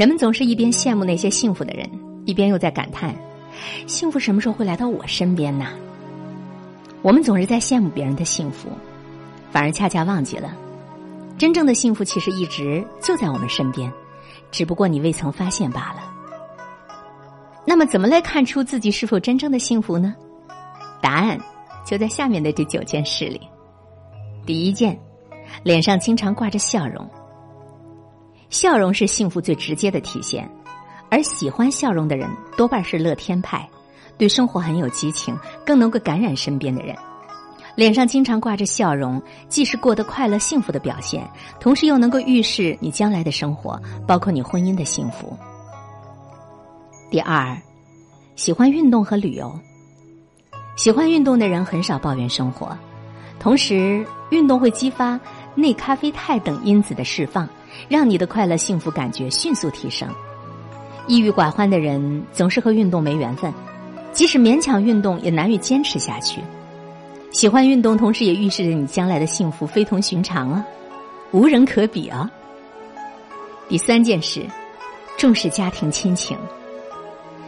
人们总是一边羡慕那些幸福的人，一边又在感叹：幸福什么时候会来到我身边呢？我们总是在羡慕别人的幸福，反而恰恰忘记了，真正的幸福其实一直就在我们身边，只不过你未曾发现罢了。那么，怎么来看出自己是否真正的幸福呢？答案就在下面的这九件事里。第一件，脸上经常挂着笑容。笑容是幸福最直接的体现，而喜欢笑容的人多半是乐天派，对生活很有激情，更能够感染身边的人。脸上经常挂着笑容，既是过得快乐幸福的表现，同时又能够预示你将来的生活，包括你婚姻的幸福。第二，喜欢运动和旅游。喜欢运动的人很少抱怨生活，同时运动会激发内咖啡肽等因子的释放。让你的快乐幸福感觉迅速提升。抑郁寡欢的人总是和运动没缘分，即使勉强运动也难以坚持下去。喜欢运动，同时也预示着你将来的幸福非同寻常啊，无人可比啊。第三件事，重视家庭亲情。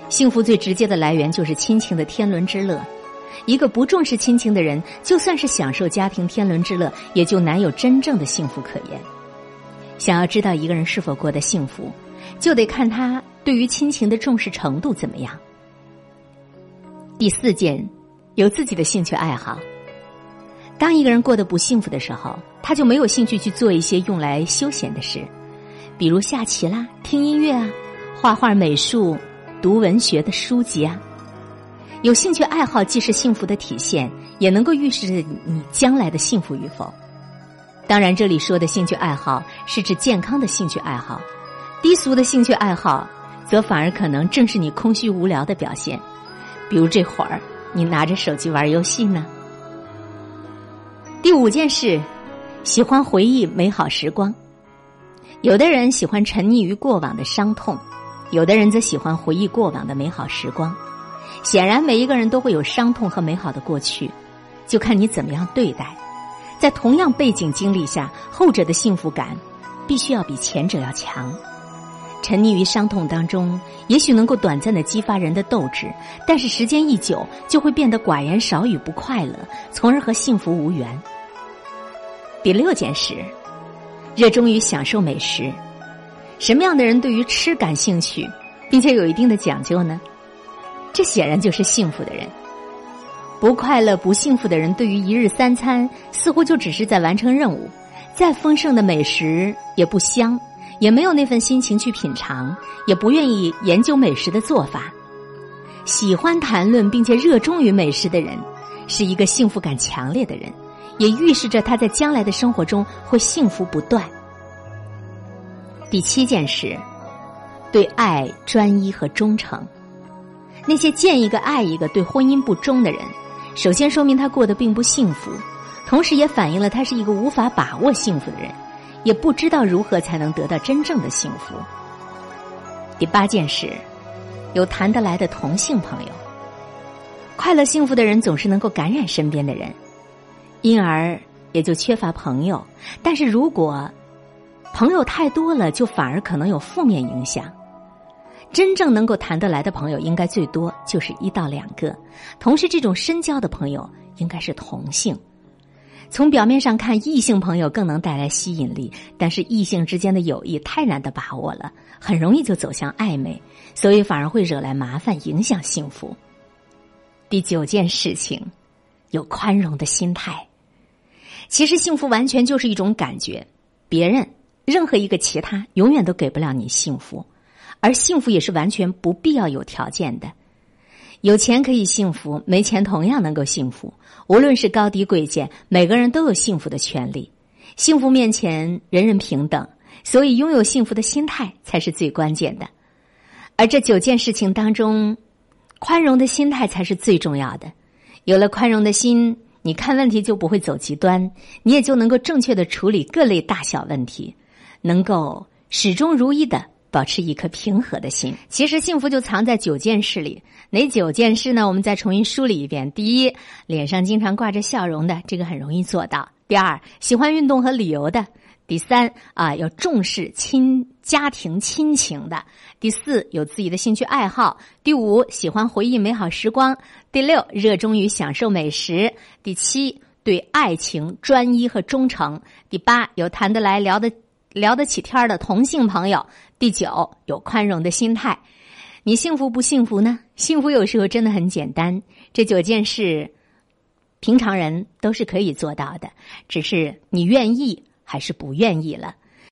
幸福最直接的来源就是亲情的天伦之乐。一个不重视亲情的人，就算是享受家庭天伦之乐，也就难有真正的幸福可言。想要知道一个人是否过得幸福，就得看他对于亲情的重视程度怎么样。第四件，有自己的兴趣爱好。当一个人过得不幸福的时候，他就没有兴趣去做一些用来休闲的事，比如下棋啦、听音乐啊、画画、美术、读文学的书籍啊。有兴趣爱好既是幸福的体现，也能够预示着你将来的幸福与否。当然，这里说的兴趣爱好是指健康的兴趣爱好，低俗的兴趣爱好，则反而可能正是你空虚无聊的表现。比如这会儿你拿着手机玩游戏呢。第五件事，喜欢回忆美好时光。有的人喜欢沉溺于过往的伤痛，有的人则喜欢回忆过往的美好时光。显然，每一个人都会有伤痛和美好的过去，就看你怎么样对待。在同样背景经历下，后者的幸福感必须要比前者要强。沉溺于伤痛当中，也许能够短暂的激发人的斗志，但是时间一久，就会变得寡言少语、不快乐，从而和幸福无缘。第六件事，热衷于享受美食。什么样的人对于吃感兴趣，并且有一定的讲究呢？这显然就是幸福的人。不快乐、不幸福的人，对于一日三餐似乎就只是在完成任务，再丰盛的美食也不香，也没有那份心情去品尝，也不愿意研究美食的做法。喜欢谈论并且热衷于美食的人，是一个幸福感强烈的人，也预示着他在将来的生活中会幸福不断。第七件事，对爱专一和忠诚。那些见一个爱一个、对婚姻不忠的人。首先说明他过得并不幸福，同时也反映了他是一个无法把握幸福的人，也不知道如何才能得到真正的幸福。第八件事，有谈得来的同性朋友。快乐幸福的人总是能够感染身边的人，因而也就缺乏朋友。但是如果朋友太多了，就反而可能有负面影响。真正能够谈得来的朋友，应该最多就是一到两个。同时，这种深交的朋友应该是同性。从表面上看，异性朋友更能带来吸引力，但是异性之间的友谊太难的把握了，很容易就走向暧昧，所以反而会惹来麻烦，影响幸福。第九件事情，有宽容的心态。其实，幸福完全就是一种感觉，别人任何一个其他永远都给不了你幸福。而幸福也是完全不必要有条件的，有钱可以幸福，没钱同样能够幸福。无论是高低贵贱，每个人都有幸福的权利。幸福面前人人平等，所以拥有幸福的心态才是最关键的。而这九件事情当中，宽容的心态才是最重要的。有了宽容的心，你看问题就不会走极端，你也就能够正确的处理各类大小问题，能够始终如一的。保持一颗平和的心。其实幸福就藏在九件事里。哪九件事呢？我们再重新梳理一遍：第一，脸上经常挂着笑容的，这个很容易做到；第二，喜欢运动和旅游的；第三啊，要重视亲家庭亲情的；第四，有自己的兴趣爱好；第五，喜欢回忆美好时光；第六，热衷于享受美食；第七，对爱情专一和忠诚；第八，有谈得来、聊得聊得起天的同性朋友；第九，有宽容的心态。你幸福不幸福呢？幸福有时候真的很简单，这九件事，平常人都是可以做到的，只是你愿意。还是不愿意了。